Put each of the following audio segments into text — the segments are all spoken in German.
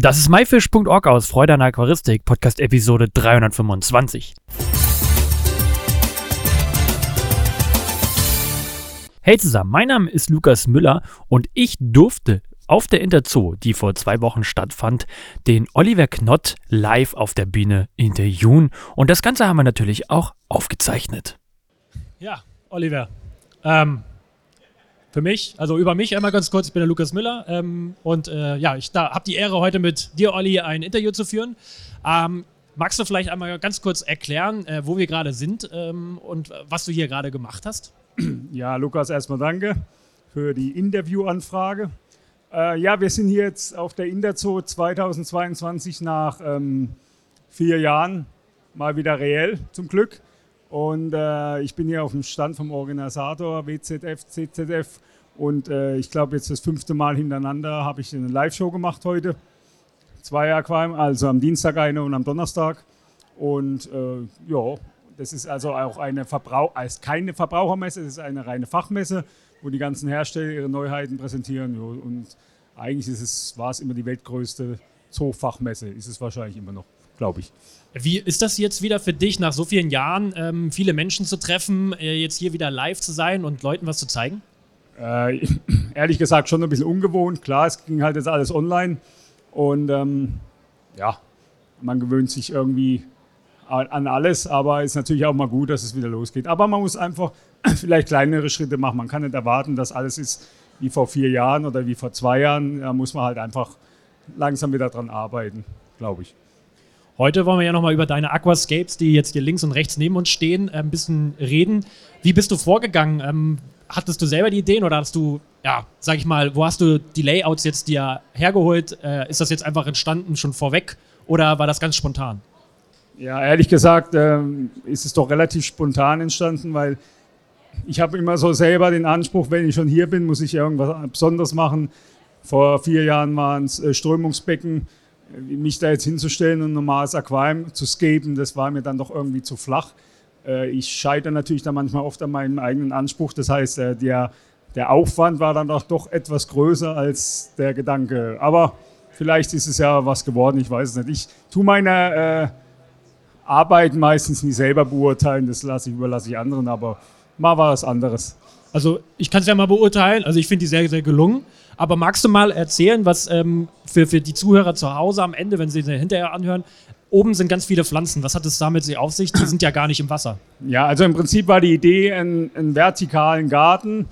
Das ist myfish.org aus Freude an Aquaristik, Podcast Episode 325. Hey zusammen, mein Name ist Lukas Müller und ich durfte auf der Interzoo, die vor zwei Wochen stattfand, den Oliver Knott live auf der Bühne interviewen. Und das Ganze haben wir natürlich auch aufgezeichnet. Ja, Oliver. Ähm, für mich, also über mich einmal ganz kurz, ich bin der Lukas Müller ähm, und äh, ja, ich habe die Ehre, heute mit dir, Olli, ein Interview zu führen. Ähm, magst du vielleicht einmal ganz kurz erklären, äh, wo wir gerade sind ähm, und was du hier gerade gemacht hast? Ja, Lukas, erstmal danke für die Interviewanfrage. Äh, ja, wir sind hier jetzt auf der Interzoo 2022 nach ähm, vier Jahren mal wieder reell, zum Glück. Und äh, ich bin hier auf dem Stand vom Organisator WZF, CZF. Und äh, ich glaube, jetzt das fünfte Mal hintereinander habe ich eine Live-Show gemacht heute. Zwei Aquarium, also am Dienstag eine und am Donnerstag. Und äh, ja, das ist also auch eine Verbrauch also keine Verbrauchermesse, das ist eine reine Fachmesse, wo die ganzen Hersteller ihre Neuheiten präsentieren. Und eigentlich ist es, war es immer die weltgrößte Zoofachmesse, ist es wahrscheinlich immer noch, glaube ich. Wie ist das jetzt wieder für dich, nach so vielen Jahren ähm, viele Menschen zu treffen, äh, jetzt hier wieder live zu sein und Leuten was zu zeigen? Äh, ehrlich gesagt schon ein bisschen ungewohnt. Klar, es ging halt jetzt alles online und ähm, ja, man gewöhnt sich irgendwie an alles, aber es ist natürlich auch mal gut, dass es wieder losgeht. Aber man muss einfach vielleicht kleinere Schritte machen. Man kann nicht erwarten, dass alles ist wie vor vier Jahren oder wie vor zwei Jahren. Da muss man halt einfach langsam wieder dran arbeiten, glaube ich. Heute wollen wir ja nochmal über deine Aquascapes, die jetzt hier links und rechts neben uns stehen, ein bisschen reden. Wie bist du vorgegangen? Ähm, hattest du selber die Ideen oder hast du, ja, sag ich mal, wo hast du die Layouts jetzt dir hergeholt? Äh, ist das jetzt einfach entstanden schon vorweg oder war das ganz spontan? Ja, ehrlich gesagt ähm, ist es doch relativ spontan entstanden, weil ich habe immer so selber den Anspruch, wenn ich schon hier bin, muss ich irgendwas Besonderes machen. Vor vier Jahren waren es äh, Strömungsbecken mich da jetzt hinzustellen und ein normales Aquarium zu scapen, das war mir dann doch irgendwie zu flach. Äh, ich scheitere natürlich dann manchmal oft an meinem eigenen Anspruch. Das heißt, äh, der, der Aufwand war dann doch, doch etwas größer als der Gedanke. Aber vielleicht ist es ja was geworden, ich weiß es nicht. Ich tue meine äh, Arbeit meistens nie selber beurteilen, das lasse ich, überlasse ich anderen, aber mal war was anderes. Also ich kann es ja mal beurteilen. Also ich finde die sehr, sehr gelungen. Aber magst du mal erzählen, was ähm, für, für die Zuhörer zu Hause am Ende, wenn sie sie hinterher anhören, oben sind ganz viele Pflanzen. Was hat es damit auf sich? Die sind ja gar nicht im Wasser. Ja, also im Prinzip war die Idee, einen, einen vertikalen Garten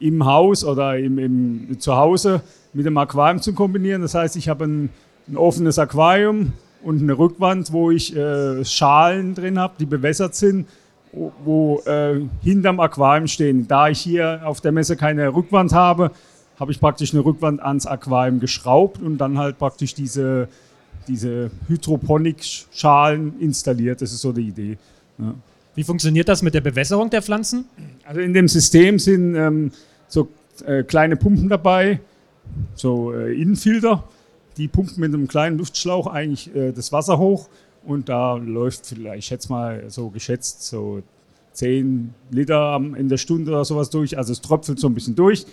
im Haus oder im, im, zu Hause mit dem Aquarium zu kombinieren. Das heißt, ich habe ein, ein offenes Aquarium und eine Rückwand, wo ich äh, Schalen drin habe, die bewässert sind wo äh, hinterm Aquarium stehen. Da ich hier auf der Messe keine Rückwand habe, habe ich praktisch eine Rückwand ans Aquarium geschraubt und dann halt praktisch diese, diese Hydroponik-Schalen installiert. Das ist so die Idee. Ja. Wie funktioniert das mit der Bewässerung der Pflanzen? Also in dem System sind ähm, so äh, kleine Pumpen dabei, so äh, Innenfilter. Die pumpen mit einem kleinen Luftschlauch eigentlich äh, das Wasser hoch und da läuft vielleicht, ich schätze mal so geschätzt, so 10 Liter in der Stunde oder sowas durch. Also es tröpfelt so ein bisschen durch.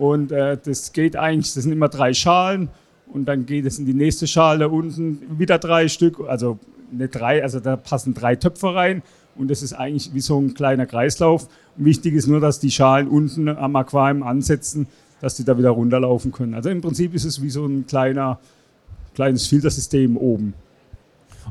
Und äh, das geht eigentlich, das sind immer drei Schalen und dann geht es in die nächste Schale unten wieder drei Stück, also nicht drei, also da passen drei Töpfe rein und das ist eigentlich wie so ein kleiner Kreislauf. Und wichtig ist nur, dass die Schalen unten am Aquarium ansetzen, dass die da wieder runterlaufen können. Also im Prinzip ist es wie so ein kleiner, kleines Filtersystem oben.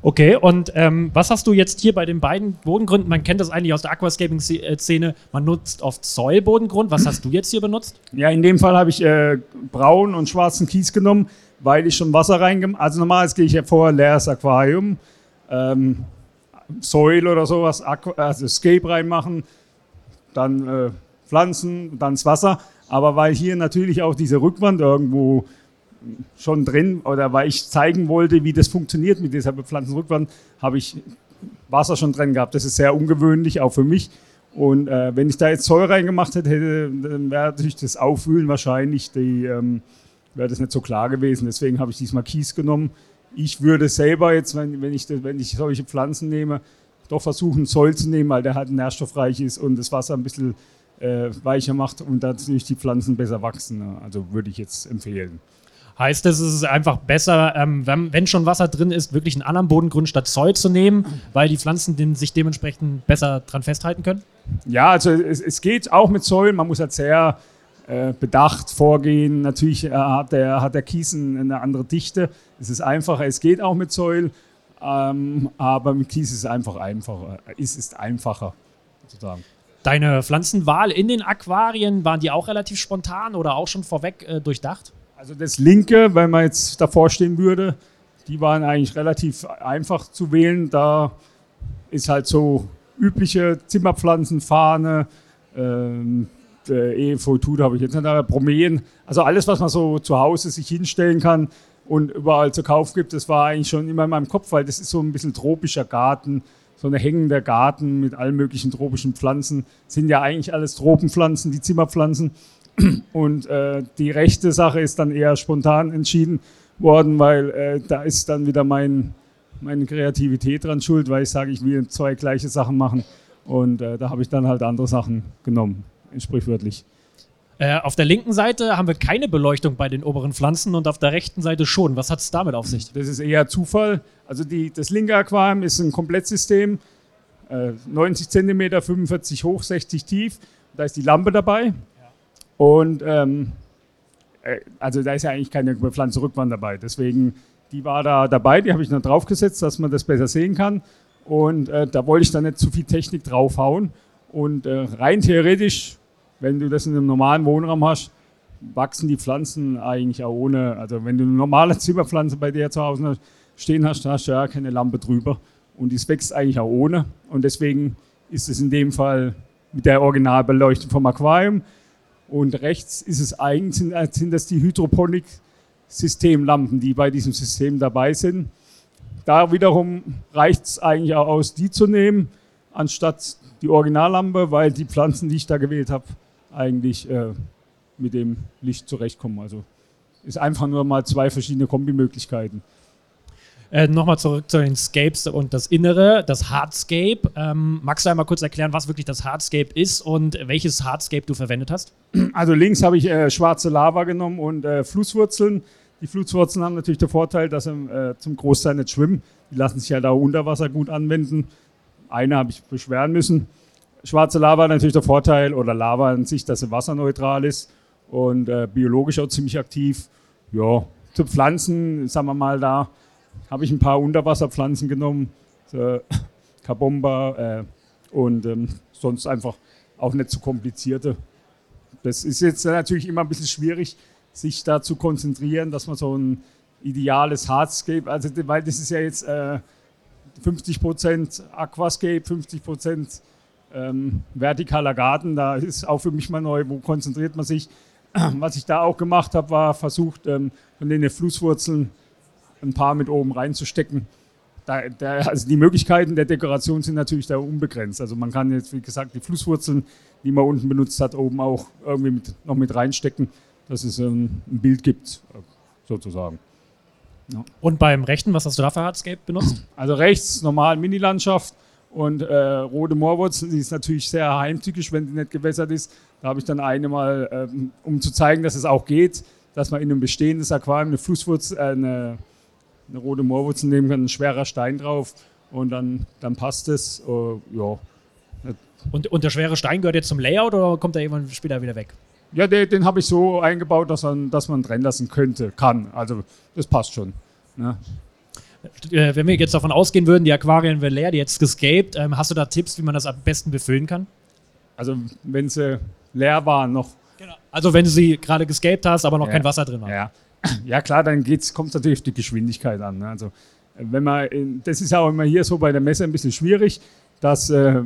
Okay, und ähm, was hast du jetzt hier bei den beiden Bodengründen? Man kennt das eigentlich aus der Aquascaping-Szene. Man nutzt oft Säulbodengrund. Was hast du jetzt hier benutzt? Ja, in dem Fall habe ich äh, braunen und schwarzen Kies genommen, weil ich schon Wasser reingemacht Also normalerweise gehe ich ja vorher leeres Aquarium, ähm, Säul oder sowas, Aqu also Scape reinmachen, dann äh, Pflanzen, dann das Wasser. Aber weil hier natürlich auch diese Rückwand irgendwo schon drin oder weil ich zeigen wollte, wie das funktioniert mit dieser Pflanzenrückwand, habe ich Wasser schon drin gehabt. Das ist sehr ungewöhnlich, auch für mich. Und äh, wenn ich da jetzt Säure reingemacht hätte, hätte dann wäre natürlich das Aufwühlen wahrscheinlich, die, ähm, wäre das nicht so klar gewesen. Deswegen habe ich diesmal Kies genommen. Ich würde selber jetzt, wenn, wenn, ich, wenn ich solche Pflanzen nehme, doch versuchen, Zoll zu nehmen, weil der halt nährstoffreich ist und das Wasser ein bisschen äh, weicher macht und natürlich die Pflanzen besser wachsen. Also würde ich jetzt empfehlen. Heißt es, es ist einfach besser, ähm, wenn, wenn, schon Wasser drin ist, wirklich einen anderen Bodengrund statt Zoll zu nehmen, weil die Pflanzen den, sich dementsprechend besser dran festhalten können? Ja, also es, es geht auch mit Säulen. Man muss halt sehr äh, bedacht vorgehen. Natürlich äh, hat, der, hat der Kiesen eine andere Dichte. Es ist einfacher. Es geht auch mit Säulen, ähm, aber mit Kies ist es einfach einfacher. Es ist einfacher sozusagen. Deine Pflanzenwahl in den Aquarien, waren die auch relativ spontan oder auch schon vorweg äh, durchdacht? Also das linke, wenn man jetzt davor stehen würde, die waren eigentlich relativ einfach zu wählen. Da ist halt so übliche Zimmerpflanzen, Fahne, ähm, EFO-Tut habe ich jetzt nicht, Bromeen. Also alles, was man so zu Hause sich hinstellen kann und überall zu Kauf gibt, das war eigentlich schon immer in meinem Kopf, weil das ist so ein bisschen tropischer Garten, so ein hängender Garten mit allen möglichen tropischen Pflanzen. Das sind ja eigentlich alles Tropenpflanzen, die Zimmerpflanzen. Und äh, die rechte Sache ist dann eher spontan entschieden worden, weil äh, da ist dann wieder mein, meine Kreativität dran schuld, weil ich sage, ich will zwei gleiche Sachen machen. Und äh, da habe ich dann halt andere Sachen genommen, sprichwörtlich. Äh, auf der linken Seite haben wir keine Beleuchtung bei den oberen Pflanzen und auf der rechten Seite schon. Was hat es damit auf sich? Das ist eher Zufall. Also die, das linke Aquarium ist ein Komplettsystem, 90 cm, 45 hoch, 60 tief. Da ist die Lampe dabei. Und ähm, äh, also da ist ja eigentlich keine bepflanzte Rückwand dabei. Deswegen, die war da dabei, die habe ich dann draufgesetzt, dass man das besser sehen kann. Und äh, da wollte ich dann nicht zu viel Technik draufhauen. Und äh, rein theoretisch, wenn du das in einem normalen Wohnraum hast, wachsen die Pflanzen eigentlich auch ohne. Also wenn du eine normale Zimmerpflanze bei dir zu Hause stehen hast, da hast du ja keine Lampe drüber. Und es wächst eigentlich auch ohne. Und deswegen ist es in dem Fall mit der Originalbeleuchtung vom Aquarium und rechts ist es eigentlich, sind, äh, sind das die Hydroponik-Systemlampen, die bei diesem System dabei sind. Da wiederum reicht es eigentlich auch aus, die zu nehmen, anstatt die Originallampe, weil die Pflanzen, die ich da gewählt habe, eigentlich äh, mit dem Licht zurechtkommen. Also ist einfach nur mal zwei verschiedene Kombimöglichkeiten. Äh, Nochmal zurück zu den Scapes und das Innere, das Hardscape. Ähm, magst du einmal kurz erklären, was wirklich das Hardscape ist und welches Hardscape du verwendet hast? Also links habe ich äh, schwarze Lava genommen und äh, Flusswurzeln. Die Flusswurzeln haben natürlich den Vorteil, dass sie äh, zum Großteil nicht schwimmen. Die lassen sich ja da unter Wasser gut anwenden. Eine habe ich beschweren müssen. Schwarze Lava hat natürlich der Vorteil, oder Lava an sich, dass sie wasserneutral ist und äh, biologisch auch ziemlich aktiv. Ja, zu Pflanzen, sagen wir mal da, habe ich ein paar Unterwasserpflanzen genommen, so Kabomba äh, und ähm, sonst einfach auch nicht zu komplizierte. Das ist jetzt natürlich immer ein bisschen schwierig, sich da zu konzentrieren, dass man so ein ideales Hardscape, also weil das ist ja jetzt äh, 50% Aquascape, 50% ähm, vertikaler Garten, da ist auch für mich mal neu, wo konzentriert man sich. Was ich da auch gemacht habe, war versucht, ähm, von den Flusswurzeln ein paar mit oben reinzustecken. Da, da, also die Möglichkeiten der Dekoration sind natürlich da unbegrenzt. Also man kann jetzt, wie gesagt, die Flusswurzeln, die man unten benutzt hat, oben auch irgendwie mit, noch mit reinstecken, dass es ein, ein Bild gibt, sozusagen. Ja. Und beim rechten, was hast du da für Hardscape benutzt? Also rechts normal Mini-Landschaft und äh, rote Moorwurzel, die ist natürlich sehr heimtückisch, wenn die nicht gewässert ist. Da habe ich dann eine mal, ähm, um zu zeigen, dass es auch geht, dass man in einem bestehendes Aquarium eine Flusswurzel, äh, eine eine rote Moorwurzel nehmen kann, ein schwerer Stein drauf und dann, dann passt es. Uh, ja. Und, und der schwere Stein gehört jetzt zum Layout oder kommt er irgendwann später wieder weg? Ja, den, den habe ich so eingebaut, dass man, dass man drin lassen könnte, kann. Also das passt schon. Ne? Äh, wenn wir jetzt davon ausgehen würden, die Aquarien wären leer, die jetzt gescaped, ähm, hast du da Tipps, wie man das am besten befüllen kann? Also wenn sie leer waren noch. Genau. Also wenn du sie gerade gescaped hast, aber noch ja. kein Wasser drin war. Ja, ja klar, dann kommt es natürlich auf die Geschwindigkeit an. Ne? Also wenn man, das ist ja auch immer hier so bei der Messe ein bisschen schwierig, dass äh,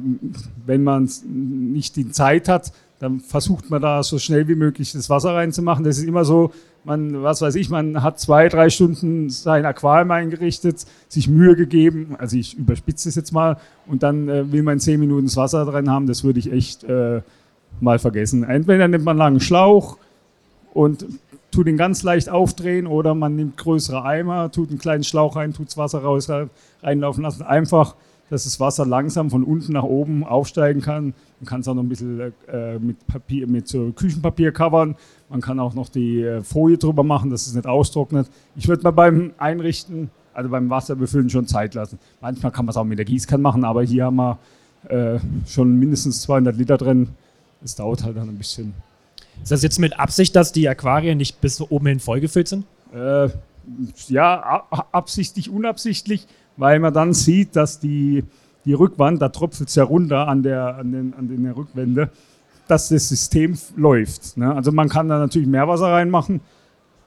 wenn man nicht die Zeit hat, dann versucht man da so schnell wie möglich das Wasser reinzumachen. Das ist immer so, man, was weiß ich, man hat zwei, drei Stunden sein Aquarium eingerichtet, sich Mühe gegeben, also ich überspitze es jetzt mal, und dann äh, will man zehn Minuten das Wasser drin haben, das würde ich echt äh, mal vergessen. Entweder nimmt man einen langen Schlauch und tut ihn ganz leicht aufdrehen oder man nimmt größere Eimer, tut einen kleinen Schlauch rein, tut das Wasser raus, reinlaufen lassen. Einfach dass das Wasser langsam von unten nach oben aufsteigen kann. Man kann es auch noch ein bisschen äh, mit, Papier, mit so Küchenpapier covern. Man kann auch noch die äh, Folie drüber machen, dass es nicht austrocknet. Ich würde mal beim Einrichten, also beim Wasserbefüllen schon Zeit lassen. Manchmal kann man es auch mit der Gießkanne machen, aber hier haben wir äh, schon mindestens 200 Liter drin. Es dauert halt dann ein bisschen. Ist das jetzt mit Absicht, dass die Aquarien nicht bis oben hin vollgefüllt sind? Äh, ja, absichtlich, unabsichtlich, weil man dann sieht, dass die, die Rückwand, da tropft es ja runter an der, an, den, an den Rückwände, dass das System läuft. Ne? Also man kann da natürlich Meerwasser reinmachen,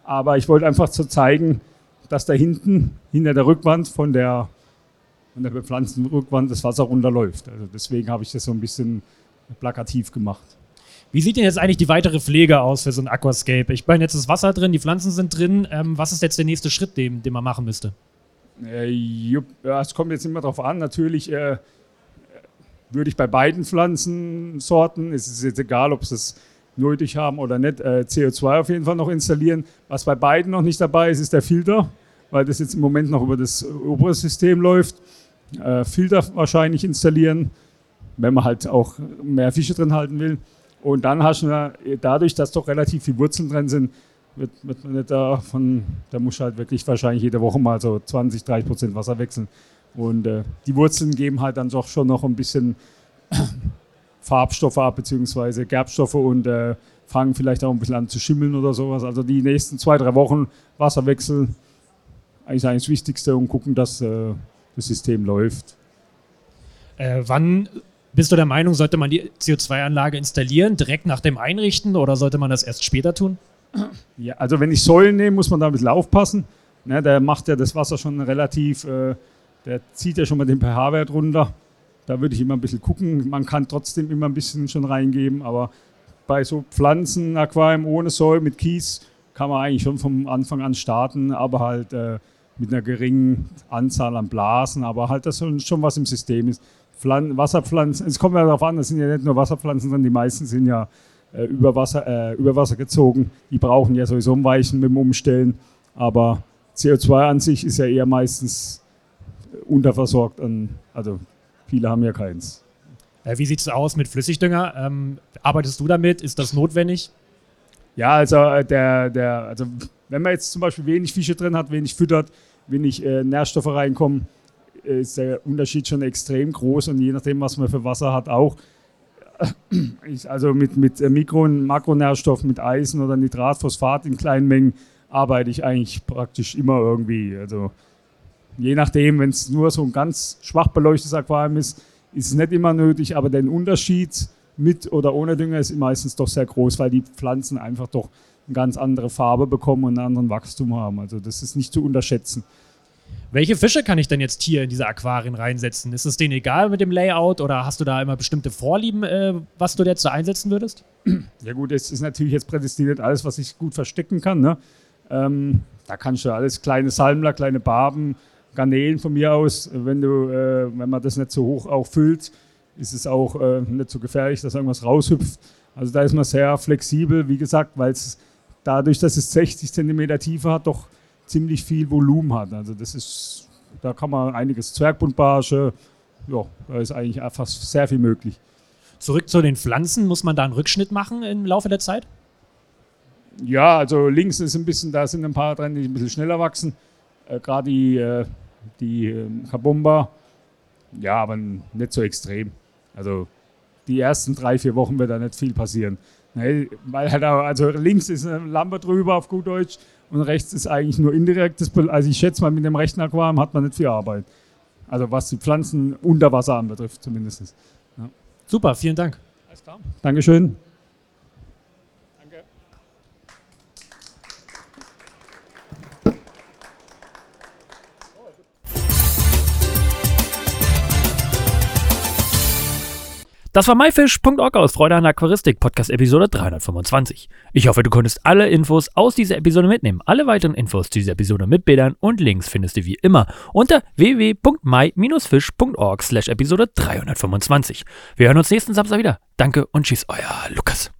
aber ich wollte einfach so zeigen, dass da hinten, hinter der Rückwand von der, von der bepflanzten Rückwand das Wasser runterläuft. Also deswegen habe ich das so ein bisschen plakativ gemacht. Wie sieht denn jetzt eigentlich die weitere Pflege aus für so ein Aquascape? Ich meine, jetzt ist Wasser drin, die Pflanzen sind drin. Ähm, was ist jetzt der nächste Schritt, den, den man machen müsste? Äh, ja, es kommt jetzt immer darauf an. Natürlich äh, würde ich bei beiden Pflanzensorten, es ist jetzt egal, ob sie es nötig haben oder nicht, äh, CO2 auf jeden Fall noch installieren. Was bei beiden noch nicht dabei ist, ist der Filter, weil das jetzt im Moment noch über das obere System läuft. Äh, Filter wahrscheinlich installieren, wenn man halt auch mehr Fische drin halten will. Und dann hast du dadurch, dass doch relativ viele Wurzeln drin sind, wird, wird man nicht davon, da muss halt wirklich wahrscheinlich jede Woche mal so 20, 30 Prozent Wasser wechseln. Und äh, die Wurzeln geben halt dann doch schon noch ein bisschen Farbstoffe ab, beziehungsweise Gerbstoffe und äh, fangen vielleicht auch ein bisschen an zu schimmeln oder sowas. Also die nächsten zwei, drei Wochen Wasserwechsel eigentlich eigentlich das Wichtigste und gucken, dass äh, das System läuft. Äh, wann bist du der Meinung, sollte man die CO2-Anlage installieren, direkt nach dem Einrichten oder sollte man das erst später tun? Ja, also wenn ich Säulen nehme, muss man da ein bisschen aufpassen. Ne, der macht ja das Wasser schon relativ, äh, der zieht ja schon mal den pH-Wert runter. Da würde ich immer ein bisschen gucken. Man kann trotzdem immer ein bisschen schon reingeben, aber bei so Pflanzen, Aquarium ohne Säule mit Kies kann man eigentlich schon vom Anfang an starten, aber halt äh, mit einer geringen Anzahl an Blasen, aber halt, dass schon was im System ist. Pflan Wasserpflanzen, es kommt ja darauf an, das sind ja nicht nur Wasserpflanzen, sondern die meisten sind ja äh, über, Wasser, äh, über Wasser gezogen. Die brauchen ja sowieso ein Weichen mit dem Umstellen, aber CO2 an sich ist ja eher meistens unterversorgt, an, also viele haben ja keins. Äh, wie sieht es aus mit Flüssigdünger? Ähm, arbeitest du damit? Ist das notwendig? Ja, also äh, der, der, also wenn man jetzt zum Beispiel wenig Fische drin hat, wenig füttert, wenig äh, Nährstoffe reinkommen, ist der Unterschied schon extrem groß und je nachdem, was man für Wasser hat, auch. Also mit, mit Mikro- und Makronährstoffen, mit Eisen oder Nitrat, Phosphat in kleinen Mengen arbeite ich eigentlich praktisch immer irgendwie. Also je nachdem, wenn es nur so ein ganz schwach beleuchtetes Aquarium ist, ist es nicht immer nötig, aber der Unterschied mit oder ohne Dünger ist meistens doch sehr groß, weil die Pflanzen einfach doch eine ganz andere Farbe bekommen und einen anderen Wachstum haben. Also das ist nicht zu unterschätzen. Welche Fische kann ich denn jetzt hier in diese Aquarien reinsetzen? Ist es denen egal mit dem Layout oder hast du da immer bestimmte Vorlieben, äh, was du jetzt da einsetzen würdest? Ja gut, es ist natürlich jetzt prädestiniert alles, was ich gut verstecken kann. Ne? Ähm, da kannst du alles, kleine Salmler, kleine Barben, Garnelen von mir aus. Wenn, du, äh, wenn man das nicht so hoch auch füllt, ist es auch äh, nicht so gefährlich, dass irgendwas raushüpft. Also da ist man sehr flexibel, wie gesagt, weil es dadurch, dass es 60 cm Tiefe hat, doch ziemlich viel Volumen hat. Also das ist, da kann man einiges Zwergbundbarsche, ja, da ist eigentlich einfach sehr viel möglich. Zurück zu den Pflanzen, muss man da einen Rückschnitt machen im Laufe der Zeit? Ja, also links ist ein bisschen, da sind ein paar drin, die ein bisschen schneller wachsen. Äh, Gerade die, äh, die äh, Kabumba, ja, aber nicht so extrem. Also die ersten drei, vier Wochen wird da nicht viel passieren. Nee, weil halt auch, also links ist eine Lampe drüber auf gut Deutsch und rechts ist eigentlich nur indirektes. Also ich schätze mal, mit dem rechten Aquarium hat man nicht viel Arbeit. Also was die Pflanzen unter Wasser anbetrifft zumindest. Ja. Super, vielen Dank. Alles klar. Dankeschön. Das war myfish.org aus Freude an Aquaristik, Podcast Episode 325. Ich hoffe, du konntest alle Infos aus dieser Episode mitnehmen. Alle weiteren Infos zu dieser Episode mit Bildern und Links findest du wie immer unter www.my-fish.org slash Episode 325. Wir hören uns nächsten Samstag wieder. Danke und tschüss, euer Lukas.